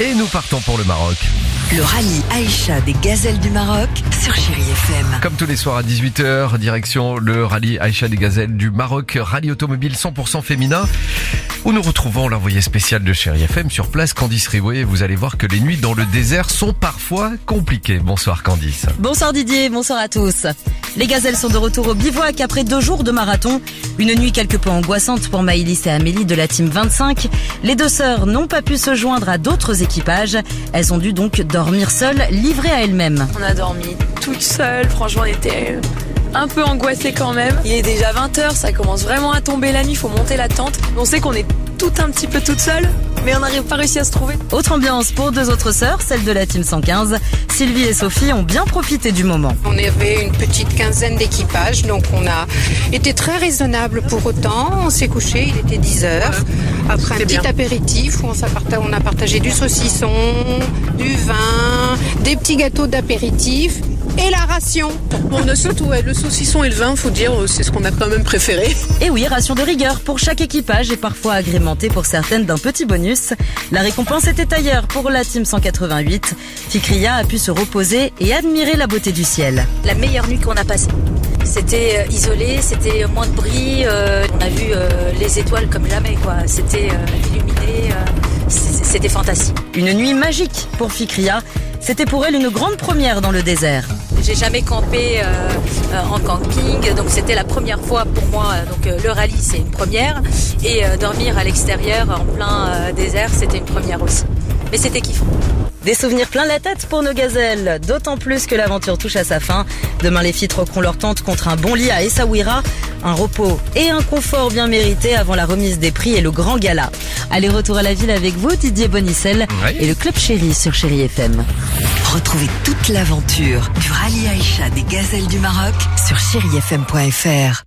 Et nous partons pour le Maroc. Le rallye Aïcha des gazelles du Maroc sur Chéri FM. Comme tous les soirs à 18h, direction le rallye Aïcha des gazelles du Maroc, rallye automobile 100% féminin, où nous retrouvons l'envoyé spécial de Chéri FM sur place, Candice Riouet. Vous allez voir que les nuits dans le désert sont parfois compliquées. Bonsoir Candice. Bonsoir Didier, bonsoir à tous. Les gazelles sont de retour au bivouac après deux jours de marathon. Une nuit quelque peu angoissante pour Maïlis et Amélie de la Team 25. Les deux sœurs n'ont pas pu se joindre à d'autres équipages. Elles ont dû donc dormir seules, livrées à elles-mêmes. On a dormi toute seule, franchement on était un peu angoissés quand même. Il est déjà 20h, ça commence vraiment à tomber la nuit, faut monter la tente. On sait qu'on est tout un petit peu toute seule, mais on n'arrive pas réussi à se trouver. Autre ambiance pour deux autres sœurs, celles de la Team 115. Sylvie et Sophie ont bien profité du moment. On avait une petite quinzaine d'équipages, donc on a été très raisonnable pour autant. On s'est couché, il était 10 heures. Après un petit apéritif où on a partagé du saucisson, du vin, des petits gâteaux d'apéritif et la ration. On a surtout ouais, le saucisson et le vin, faut dire, euh, c'est ce qu'on a quand même préféré. Et oui, ration de rigueur pour chaque équipage et parfois agrémentée pour certaines d'un petit bonus. La récompense était ailleurs pour la Team 188. Fikria a pu se reposer et admirer la beauté du ciel. la meilleure nuit qu'on a passée. C'était euh, isolé, c'était moins de bruit, euh, on a vu euh, les étoiles comme jamais quoi. C'était euh, illuminé, euh, c'était fantastique. Une nuit magique pour Fikria. C'était pour elle une grande première dans le désert. J'ai jamais campé euh, euh, en camping, donc c'était la première fois pour moi. Donc euh, le rallye c'est une première et dormir à l'extérieur en plein désert c'était une première aussi. Mais c'était kiffant. Des souvenirs plein la tête pour nos gazelles, d'autant plus que l'aventure touche à sa fin. Demain, les filles troqueront leur tente contre un bon lit à Essaouira, un repos et un confort bien mérité avant la remise des prix et le grand gala. Allez, retour à la ville avec vous, Didier Bonicel Ouais. et le Club Chéri sur Chéri FM. Retrouvez toute l'aventure du rallye Aïcha des gazelles du Maroc sur chérifm.fr.